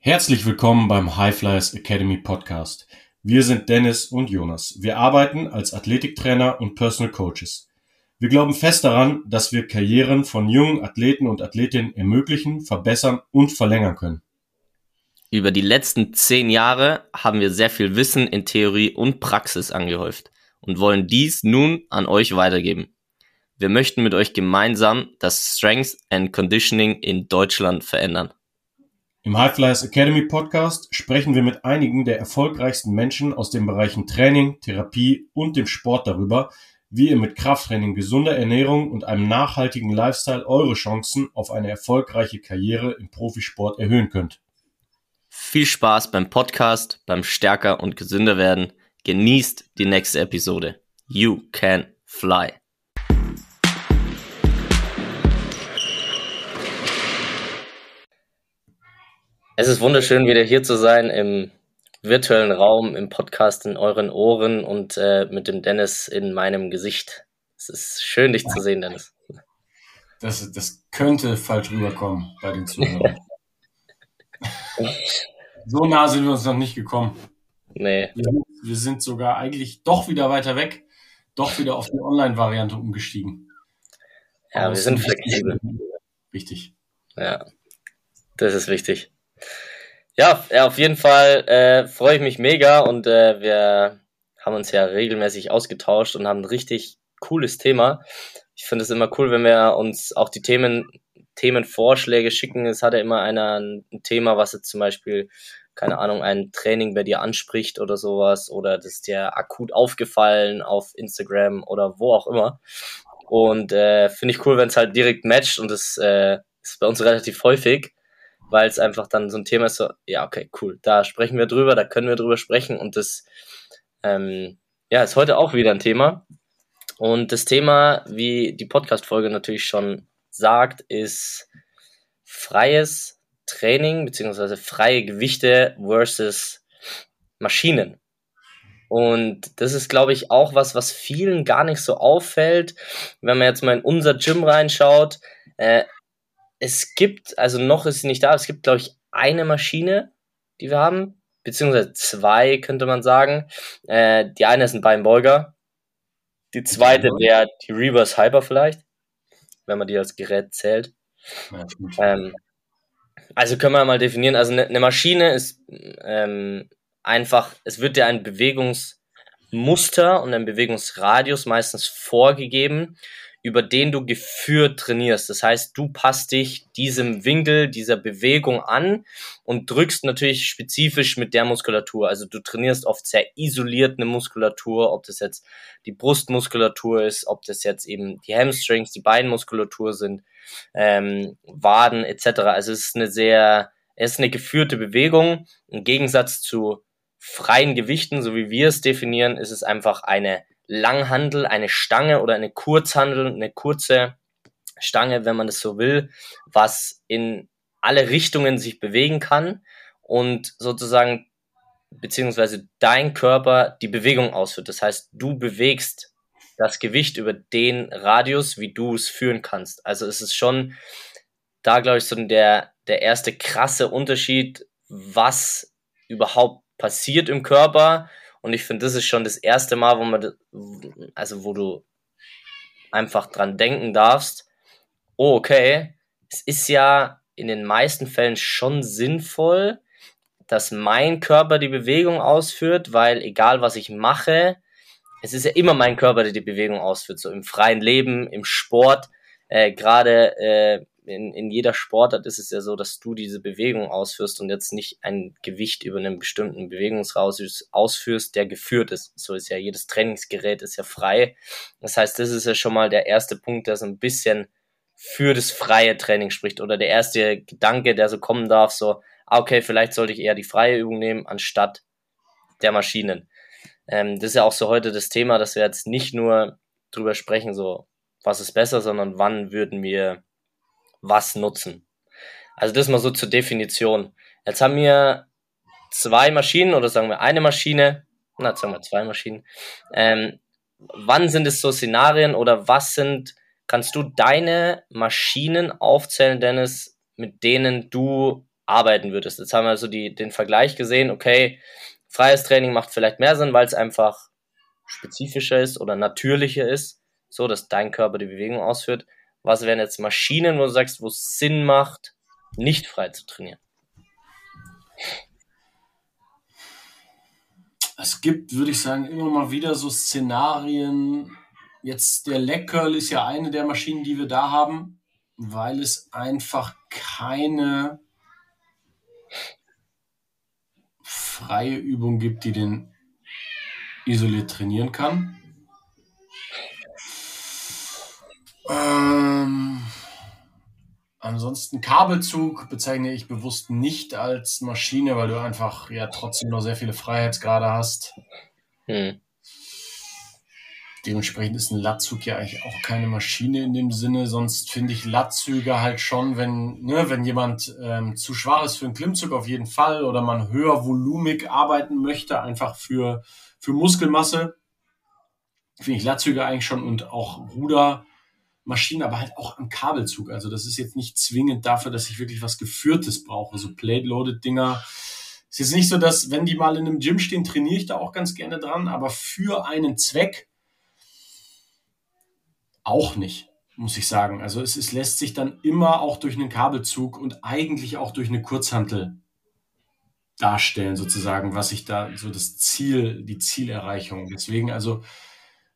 Herzlich willkommen beim High Flyers Academy Podcast. Wir sind Dennis und Jonas. Wir arbeiten als Athletiktrainer und Personal Coaches. Wir glauben fest daran, dass wir Karrieren von jungen Athleten und Athletinnen ermöglichen, verbessern und verlängern können. Über die letzten zehn Jahre haben wir sehr viel Wissen in Theorie und Praxis angehäuft und wollen dies nun an euch weitergeben. Wir möchten mit euch gemeinsam das Strength and Conditioning in Deutschland verändern. Im High Flyers Academy Podcast sprechen wir mit einigen der erfolgreichsten Menschen aus den Bereichen Training, Therapie und dem Sport darüber, wie ihr mit Krafttraining, gesunder Ernährung und einem nachhaltigen Lifestyle eure Chancen auf eine erfolgreiche Karriere im Profisport erhöhen könnt. Viel Spaß beim Podcast, beim Stärker und gesünder werden. Genießt die nächste Episode. You can fly. Es ist wunderschön, wieder hier zu sein im virtuellen Raum, im Podcast in euren Ohren und äh, mit dem Dennis in meinem Gesicht. Es ist schön, dich zu sehen, Dennis. Das, das könnte falsch rüberkommen bei den Zuhörern. so nah sind wir uns noch nicht gekommen. Nee. Wir, wir sind sogar eigentlich doch wieder weiter weg, doch wieder auf die Online-Variante umgestiegen. Ja, Aber wir sind flexibel. Wichtig. Ja, das ist wichtig. Ja, ja auf jeden Fall äh, freue ich mich mega und äh, wir haben uns ja regelmäßig ausgetauscht und haben ein richtig cooles Thema. Ich finde es immer cool, wenn wir uns auch die Themen, Themenvorschläge schicken. Es hat ja immer einer ein Thema, was jetzt zum Beispiel, keine Ahnung, ein Training bei dir anspricht oder sowas oder das ist dir akut aufgefallen auf Instagram oder wo auch immer. Und äh, finde ich cool, wenn es halt direkt matcht und das äh, ist bei uns relativ häufig weil es einfach dann so ein Thema ist, so, ja, okay, cool, da sprechen wir drüber, da können wir drüber sprechen und das, ähm, ja, ist heute auch wieder ein Thema. Und das Thema, wie die Podcast-Folge natürlich schon sagt, ist freies Training beziehungsweise freie Gewichte versus Maschinen. Und das ist, glaube ich, auch was, was vielen gar nicht so auffällt. Wenn man jetzt mal in unser Gym reinschaut, äh, es gibt, also noch ist sie nicht da, es gibt, glaube ich, eine Maschine, die wir haben, beziehungsweise zwei, könnte man sagen. Äh, die eine ist ein Beinbeuger. Die zweite wäre die Reverse Hyper vielleicht, wenn man die als Gerät zählt. Ähm, also können wir mal definieren, also eine ne Maschine ist ähm, einfach, es wird dir ein Bewegungsmuster und ein Bewegungsradius meistens vorgegeben über den du geführt trainierst. Das heißt, du passt dich diesem Winkel, dieser Bewegung an und drückst natürlich spezifisch mit der Muskulatur. Also du trainierst oft sehr isoliert eine Muskulatur, ob das jetzt die Brustmuskulatur ist, ob das jetzt eben die Hamstrings, die Beinmuskulatur sind, ähm, Waden etc. Also es ist eine sehr, es ist eine geführte Bewegung. Im Gegensatz zu freien Gewichten, so wie wir es definieren, ist es einfach eine Langhandel, eine Stange oder eine Kurzhandel, eine kurze Stange, wenn man das so will, was in alle Richtungen sich bewegen kann und sozusagen beziehungsweise dein Körper die Bewegung ausführt. Das heißt, du bewegst das Gewicht über den Radius, wie du es führen kannst. Also es ist schon da, glaube ich, so der, der erste krasse Unterschied, was überhaupt passiert im Körper und ich finde, das ist schon das erste Mal, wo man, also wo du einfach dran denken darfst, oh, okay, es ist ja in den meisten Fällen schon sinnvoll, dass mein Körper die Bewegung ausführt, weil egal was ich mache, es ist ja immer mein Körper, der die Bewegung ausführt, so im freien Leben, im Sport, äh, gerade äh, in, in jeder Sportart ist es ja so, dass du diese Bewegung ausführst und jetzt nicht ein Gewicht über einen bestimmten Bewegungsradius ausführst, der geführt ist. So ist ja jedes Trainingsgerät ist ja frei. Das heißt, das ist ja schon mal der erste Punkt, der so ein bisschen für das freie Training spricht oder der erste Gedanke, der so kommen darf, so, ah, okay, vielleicht sollte ich eher die freie Übung nehmen anstatt der Maschinen. Ähm, das ist ja auch so heute das Thema, dass wir jetzt nicht nur drüber sprechen, so, was ist besser, sondern wann würden wir was nutzen. Also das mal so zur Definition. Jetzt haben wir zwei Maschinen oder sagen wir eine Maschine na, sagen wir zwei Maschinen. Ähm, wann sind es so Szenarien oder was sind, kannst du deine Maschinen aufzählen, Dennis, mit denen du arbeiten würdest? Jetzt haben wir so die, den Vergleich gesehen, okay, freies Training macht vielleicht mehr Sinn, weil es einfach spezifischer ist oder natürlicher ist, so dass dein Körper die Bewegung ausführt. Was wären jetzt Maschinen, wo du sagst, wo es Sinn macht, nicht frei zu trainieren? Es gibt, würde ich sagen, immer mal wieder so Szenarien. Jetzt der Leg Curl ist ja eine der Maschinen, die wir da haben, weil es einfach keine freie Übung gibt, die den isoliert trainieren kann. Ähm, ansonsten Kabelzug bezeichne ich bewusst nicht als Maschine, weil du einfach ja trotzdem noch sehr viele Freiheitsgrade hast. Hm. Dementsprechend ist ein Latzug ja eigentlich auch keine Maschine in dem Sinne. Sonst finde ich Latzüge halt schon, wenn, ne, wenn jemand ähm, zu schwach ist für einen Klimmzug auf jeden Fall oder man höher volumig arbeiten möchte, einfach für, für Muskelmasse, finde ich Latzüge eigentlich schon und auch Ruder Maschinen, aber halt auch am Kabelzug. Also das ist jetzt nicht zwingend dafür, dass ich wirklich was Geführtes brauche. So Plate-Loaded-Dinger. Es ist nicht so, dass, wenn die mal in einem Gym stehen, trainiere ich da auch ganz gerne dran, aber für einen Zweck auch nicht, muss ich sagen. Also es, es lässt sich dann immer auch durch einen Kabelzug und eigentlich auch durch eine Kurzhantel darstellen, sozusagen, was ich da, so das Ziel, die Zielerreichung. Deswegen also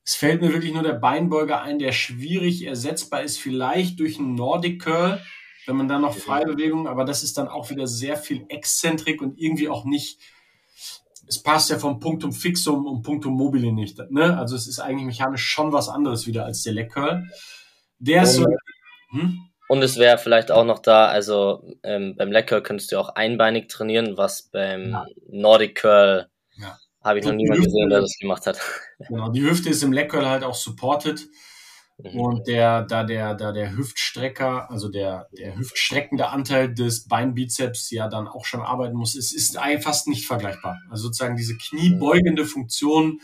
es fällt mir wirklich nur der Beinbeuger ein, der schwierig ersetzbar ist, vielleicht durch einen Nordic Curl, wenn man dann noch freie Bewegung, aber das ist dann auch wieder sehr viel Exzentrik und irgendwie auch nicht, es passt ja vom Punktum Fixum und Punktum Mobile nicht. Ne? Also es ist eigentlich mechanisch schon was anderes wieder als der Leg Curl. Der ist so. Hm? Und es wäre vielleicht auch noch da, also ähm, beim Leg Curl könntest du auch einbeinig trainieren, was beim ja. Nordic Curl ja. Habe ich noch niemanden gesehen, der das gemacht hat. Genau, die Hüfte ist im Leckerl halt auch supported. Mhm. Und der, da der, da der Hüftstrecker, also der, der hüftstreckende Anteil des Beinbizeps ja dann auch schon arbeiten muss, es ist fast nicht vergleichbar. Also sozusagen diese kniebeugende Funktion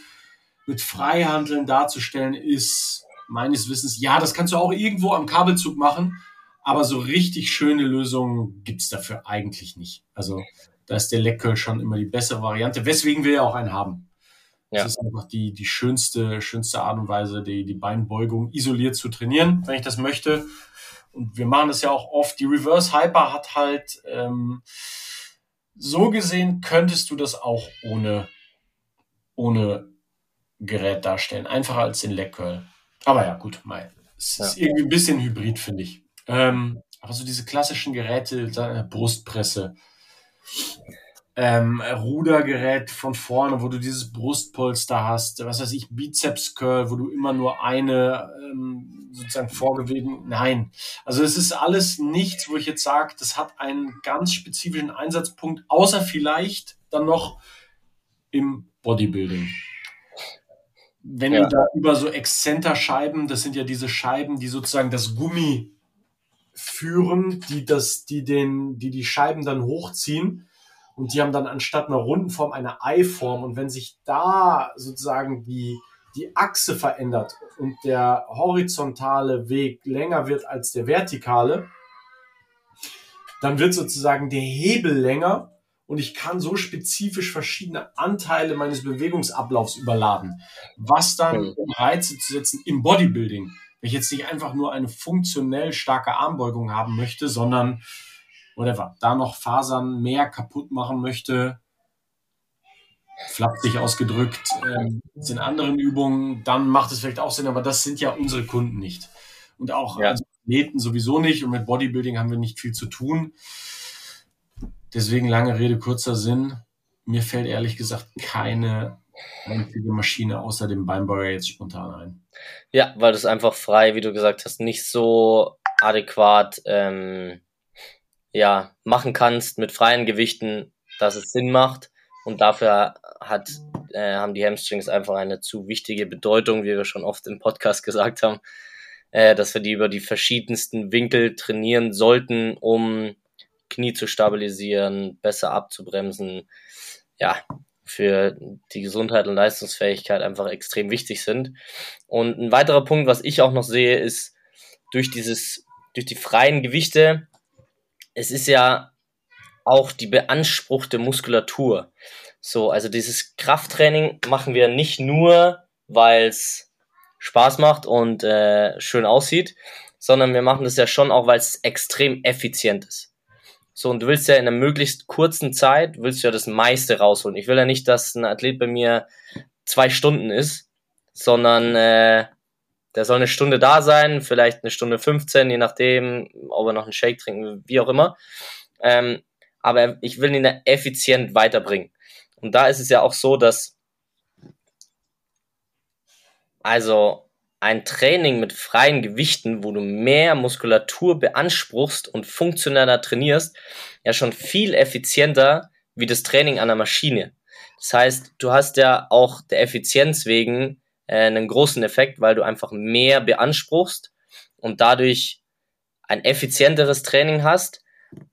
mit Freihandeln darzustellen, ist meines Wissens, ja, das kannst du auch irgendwo am Kabelzug machen, aber so richtig schöne Lösungen gibt's dafür eigentlich nicht. Also da ist der Leckel schon immer die bessere Variante, weswegen wir ja auch einen haben. Ja. Das ist einfach die, die schönste, schönste Art und Weise, die, die Beinbeugung isoliert zu trainieren, wenn ich das möchte. Und wir machen das ja auch oft. Die Reverse Hyper hat halt, ähm, so gesehen könntest du das auch ohne, ohne Gerät darstellen. Einfacher als den Leg Curl. Aber ja, gut, mal. Es ja. ist irgendwie ein bisschen hybrid, finde ich. Ähm, aber so diese klassischen Geräte, Brustpresse, ähm, Rudergerät von vorne, wo du dieses Brustpolster hast, was weiß ich, Bizeps Curl, wo du immer nur eine ähm, sozusagen vorgewegen. Nein, also es ist alles nichts, wo ich jetzt sage, das hat einen ganz spezifischen Einsatzpunkt, außer vielleicht dann noch im Bodybuilding. Wenn ja. du da über so Exzenterscheiben, das sind ja diese Scheiben, die sozusagen das Gummi führen, die das, die den, die die Scheiben dann hochziehen und die haben dann anstatt einer runden Form eine Eiform. Und wenn sich da sozusagen die die Achse verändert und der horizontale Weg länger wird als der vertikale, dann wird sozusagen der Hebel länger und ich kann so spezifisch verschiedene Anteile meines Bewegungsablaufs überladen, was dann, um Reize zu setzen im Bodybuilding, wenn ich jetzt nicht einfach nur eine funktionell starke Armbeugung haben möchte, sondern whatever, da noch Fasern mehr kaputt machen möchte, flapsig ausgedrückt, ähm, in anderen Übungen, dann macht es vielleicht auch Sinn, aber das sind ja unsere Kunden nicht. Und auch ja. also Athleten sowieso nicht und mit Bodybuilding haben wir nicht viel zu tun. Deswegen lange Rede, kurzer Sinn. Mir fällt ehrlich gesagt keine einzige Maschine außer dem Beinbeuger jetzt spontan ein. Ja, weil das einfach frei, wie du gesagt hast, nicht so adäquat ähm, ja, machen kannst mit freien Gewichten, dass es Sinn macht. Und dafür hat, äh, haben die Hamstrings einfach eine zu wichtige Bedeutung, wie wir schon oft im Podcast gesagt haben, äh, dass wir die über die verschiedensten Winkel trainieren sollten, um Knie zu stabilisieren, besser abzubremsen. Ja, für die Gesundheit und Leistungsfähigkeit einfach extrem wichtig sind. Und ein weiterer Punkt, was ich auch noch sehe, ist durch dieses, durch die freien Gewichte, es ist ja auch die beanspruchte Muskulatur. So, also dieses Krafttraining machen wir nicht nur, weil es Spaß macht und äh, schön aussieht, sondern wir machen das ja schon auch, weil es extrem effizient ist. So, und du willst ja in einer möglichst kurzen Zeit, willst du ja das meiste rausholen. Ich will ja nicht, dass ein Athlet bei mir zwei Stunden ist, sondern äh, der soll eine Stunde da sein, vielleicht eine Stunde 15, je nachdem, ob er noch einen Shake trinken, wie auch immer. Ähm, aber ich will ihn effizient weiterbringen. Und da ist es ja auch so, dass also ein Training mit freien Gewichten, wo du mehr Muskulatur beanspruchst und funktioneller trainierst, ja schon viel effizienter wie das Training an der Maschine. Das heißt, du hast ja auch der Effizienz wegen äh, einen großen Effekt, weil du einfach mehr beanspruchst und dadurch ein effizienteres Training hast,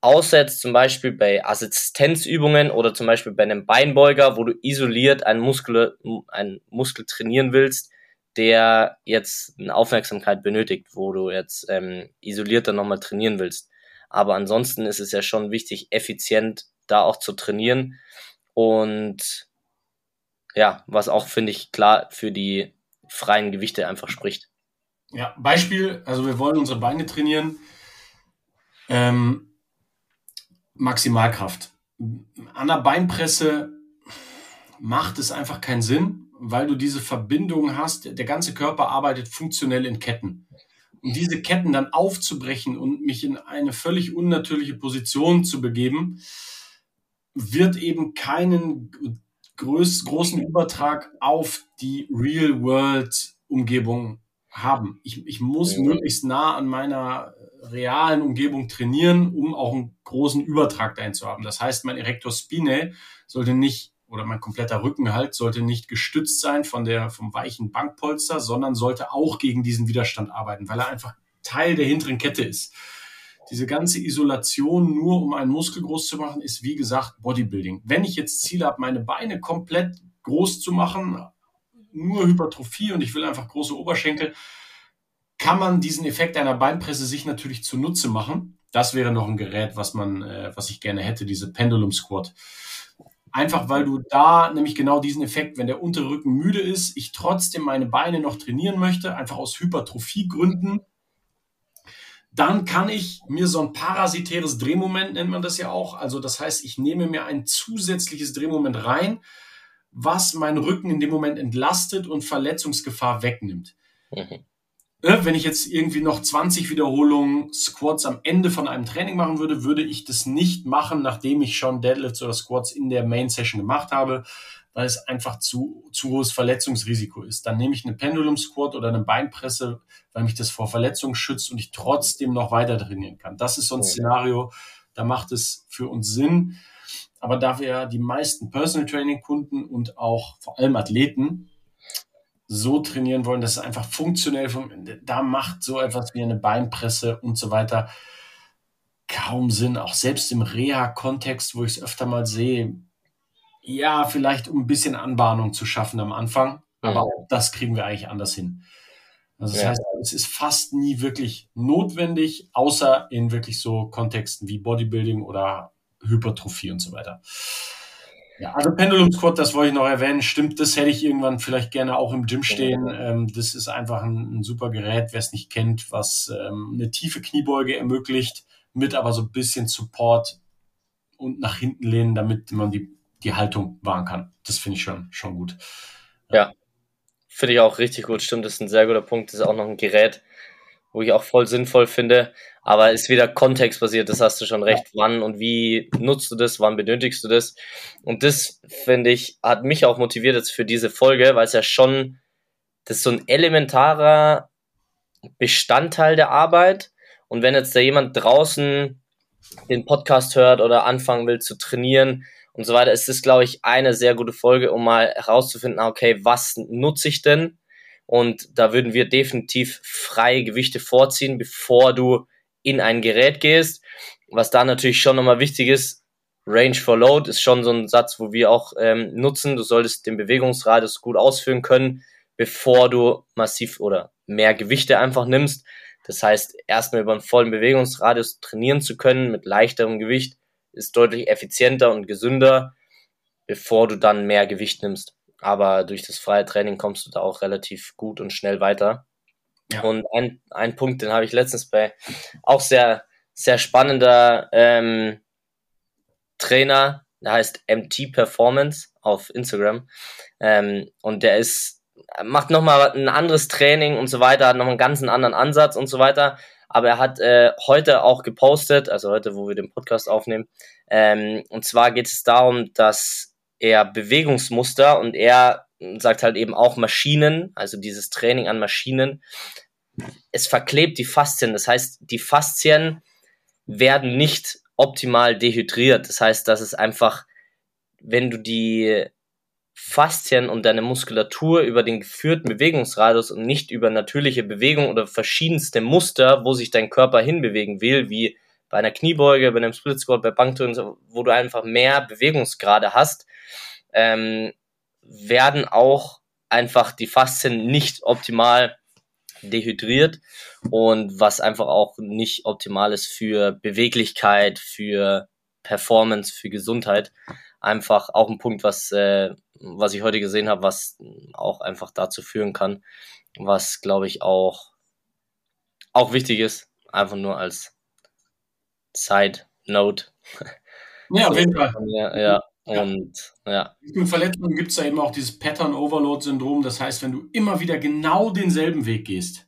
außer jetzt zum Beispiel bei Assistenzübungen oder zum Beispiel bei einem Beinbeuger, wo du isoliert einen Muskel, einen Muskel trainieren willst, der jetzt eine Aufmerksamkeit benötigt, wo du jetzt ähm, isolierter nochmal trainieren willst. Aber ansonsten ist es ja schon wichtig, effizient da auch zu trainieren. Und ja, was auch, finde ich, klar für die freien Gewichte einfach spricht. Ja, Beispiel, also wir wollen unsere Beine trainieren. Ähm, Maximalkraft. An der Beinpresse macht es einfach keinen Sinn, weil du diese Verbindung hast. Der ganze Körper arbeitet funktionell in Ketten. Und diese Ketten dann aufzubrechen und mich in eine völlig unnatürliche Position zu begeben, wird eben keinen groß, großen Übertrag auf die Real-World-Umgebung haben. Ich, ich muss ja. möglichst nah an meiner realen Umgebung trainieren, um auch einen großen Übertrag dahin zu haben. Das heißt, mein Erector Spinae sollte nicht oder mein kompletter Rückenhalt sollte nicht gestützt sein von der, vom weichen Bankpolster, sondern sollte auch gegen diesen Widerstand arbeiten, weil er einfach Teil der hinteren Kette ist. Diese ganze Isolation nur um einen Muskel groß zu machen, ist wie gesagt Bodybuilding. Wenn ich jetzt Ziel habe, meine Beine komplett groß zu machen, nur Hypertrophie und ich will einfach große Oberschenkel, kann man diesen Effekt einer Beinpresse sich natürlich zunutze machen. Das wäre noch ein Gerät, was man, äh, was ich gerne hätte, diese Pendulum Squat. Einfach weil du da nämlich genau diesen Effekt, wenn der untere Rücken müde ist, ich trotzdem meine Beine noch trainieren möchte, einfach aus Hypertrophiegründen, dann kann ich mir so ein parasitäres Drehmoment, nennt man das ja auch. Also das heißt, ich nehme mir ein zusätzliches Drehmoment rein, was meinen Rücken in dem Moment entlastet und Verletzungsgefahr wegnimmt. Mhm. Ne, wenn ich jetzt irgendwie noch 20 Wiederholungen Squats am Ende von einem Training machen würde, würde ich das nicht machen, nachdem ich schon Deadlifts oder Squats in der Main Session gemacht habe, weil es einfach zu, zu hohes Verletzungsrisiko ist. Dann nehme ich eine Pendulum Squat oder eine Beinpresse, weil mich das vor Verletzungen schützt und ich trotzdem noch weiter trainieren kann. Das ist so ein Szenario, da macht es für uns Sinn. Aber da wir ja die meisten Personal Training Kunden und auch vor allem Athleten so trainieren wollen, dass es einfach funktionell, da macht so etwas wie eine Beinpresse und so weiter kaum Sinn. Auch selbst im Reha-Kontext, wo ich es öfter mal sehe, ja, vielleicht um ein bisschen Anbahnung zu schaffen am Anfang, aber auch das kriegen wir eigentlich anders hin. Also das ja. heißt, es ist fast nie wirklich notwendig, außer in wirklich so Kontexten wie Bodybuilding oder Hypertrophie und so weiter. Ja, also Pendulum Squat, das wollte ich noch erwähnen. Stimmt, das hätte ich irgendwann vielleicht gerne auch im Gym stehen. Ähm, das ist einfach ein, ein super Gerät, wer es nicht kennt, was ähm, eine tiefe Kniebeuge ermöglicht, mit aber so ein bisschen Support und nach hinten lehnen, damit man die, die Haltung wahren kann. Das finde ich schon, schon gut. Ja, finde ich auch richtig gut. Stimmt, das ist ein sehr guter Punkt. Das ist auch noch ein Gerät, wo ich auch voll sinnvoll finde. Aber ist wieder kontextbasiert, das hast du schon recht. Wann und wie nutzt du das, wann benötigst du das? Und das, finde ich, hat mich auch motiviert jetzt für diese Folge, weil es ja schon, das ist so ein elementarer Bestandteil der Arbeit. Und wenn jetzt da jemand draußen den Podcast hört oder anfangen will zu trainieren und so weiter, ist das, glaube ich, eine sehr gute Folge, um mal herauszufinden, okay, was nutze ich denn? Und da würden wir definitiv freie Gewichte vorziehen, bevor du in ein Gerät gehst. Was da natürlich schon nochmal wichtig ist, Range for Load ist schon so ein Satz, wo wir auch ähm, nutzen. Du solltest den Bewegungsradius gut ausführen können, bevor du massiv oder mehr Gewichte einfach nimmst. Das heißt, erstmal über einen vollen Bewegungsradius trainieren zu können mit leichterem Gewicht ist deutlich effizienter und gesünder, bevor du dann mehr Gewicht nimmst. Aber durch das freie Training kommst du da auch relativ gut und schnell weiter. Ja. Und ein, ein Punkt, den habe ich letztens bei auch sehr, sehr spannender ähm, Trainer, der heißt MT Performance auf Instagram. Ähm, und der ist, macht nochmal ein anderes Training und so weiter, hat nochmal einen ganz anderen Ansatz und so weiter. Aber er hat äh, heute auch gepostet, also heute, wo wir den Podcast aufnehmen. Ähm, und zwar geht es darum, dass er Bewegungsmuster und er sagt halt eben auch Maschinen, also dieses Training an Maschinen, es verklebt die Faszien. Das heißt, die Faszien werden nicht optimal dehydriert. Das heißt, dass es einfach, wenn du die Faszien und deine Muskulatur über den geführten Bewegungsradius und nicht über natürliche Bewegung oder verschiedenste Muster, wo sich dein Körper hinbewegen will, wie bei einer Kniebeuge, bei einem Split Squat, bei Bankdrücken, wo du einfach mehr Bewegungsgrade hast, ähm, werden auch einfach die Faszien nicht optimal dehydriert und was einfach auch nicht optimal ist für Beweglichkeit, für Performance, für Gesundheit. Einfach auch ein Punkt, was, äh, was ich heute gesehen habe, was auch einfach dazu führen kann, was glaube ich auch, auch wichtig ist, einfach nur als Side Note. Ja, auf jeden Fall. Ja, ja. Und ja. Mit Verletzungen gibt es da eben auch dieses Pattern Overload Syndrom. Das heißt, wenn du immer wieder genau denselben Weg gehst,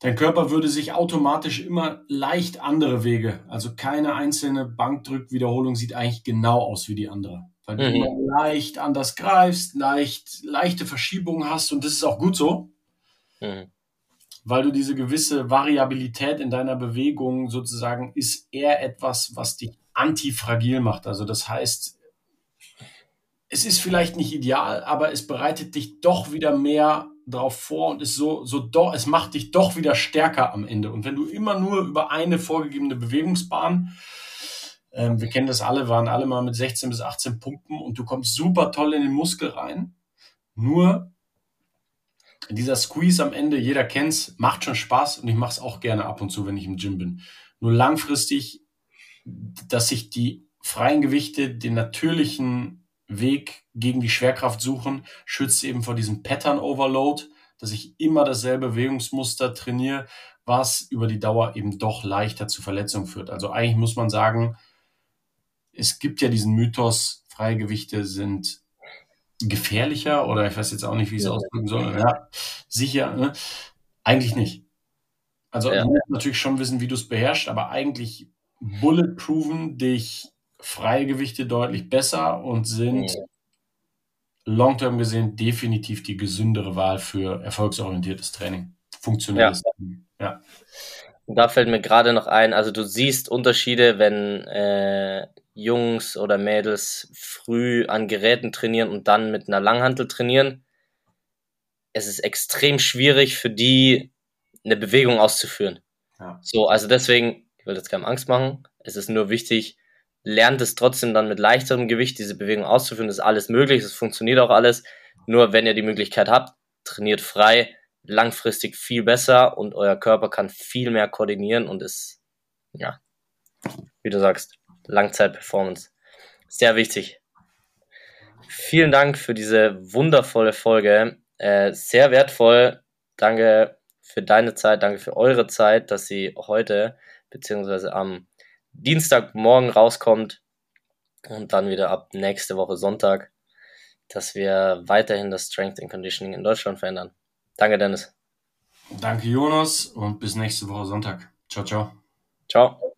dein Körper würde sich automatisch immer leicht andere Wege, also keine einzelne Bankdrückwiederholung sieht eigentlich genau aus wie die andere. Weil du mhm. immer leicht anders greifst, leicht, leichte Verschiebungen hast und das ist auch gut so. Mhm. Weil du diese gewisse Variabilität in deiner Bewegung sozusagen ist eher etwas, was dich antifragil macht. Also das heißt, es ist vielleicht nicht ideal, aber es bereitet dich doch wieder mehr drauf vor und ist so, so doch, es macht dich doch wieder stärker am Ende. Und wenn du immer nur über eine vorgegebene Bewegungsbahn, ähm, wir kennen das alle, waren alle mal mit 16 bis 18 Punkten und du kommst super toll in den Muskel rein. Nur dieser Squeeze am Ende, jeder kennt's, macht schon Spaß und ich mache es auch gerne ab und zu, wenn ich im Gym bin. Nur langfristig dass sich die freien Gewichte den natürlichen Weg gegen die Schwerkraft suchen, schützt eben vor diesem Pattern Overload, dass ich immer dasselbe Bewegungsmuster trainiere, was über die Dauer eben doch leichter zu Verletzungen führt. Also eigentlich muss man sagen, es gibt ja diesen Mythos, freie Gewichte sind gefährlicher oder ich weiß jetzt auch nicht, wie ich es ausdrücken soll. Ja, sicher, ne? eigentlich nicht. Also ja. du musst natürlich schon wissen, wie du es beherrschst, aber eigentlich bulletproven dich freie Gewichte deutlich besser und sind ja. long-term gesehen definitiv die gesündere Wahl für erfolgsorientiertes Training. Funktionelles ja. Training. Ja. Und da fällt mir gerade noch ein, also du siehst Unterschiede, wenn äh, Jungs oder Mädels früh an Geräten trainieren und dann mit einer Langhantel trainieren. Es ist extrem schwierig für die, eine Bewegung auszuführen. Ja. So, also deswegen ich will jetzt keinem Angst machen. Es ist nur wichtig, lernt es trotzdem dann mit leichterem Gewicht diese Bewegung auszuführen. Das ist alles möglich, es funktioniert auch alles. Nur wenn ihr die Möglichkeit habt, trainiert frei, langfristig viel besser und euer Körper kann viel mehr koordinieren und ist, ja, wie du sagst, Langzeitperformance. Sehr wichtig. Vielen Dank für diese wundervolle Folge. Äh, sehr wertvoll. Danke für deine Zeit, danke für eure Zeit, dass sie heute beziehungsweise am Dienstagmorgen rauskommt und dann wieder ab nächste Woche Sonntag, dass wir weiterhin das Strength and Conditioning in Deutschland verändern. Danke, Dennis. Danke, Jonas, und bis nächste Woche Sonntag. Ciao, ciao. Ciao.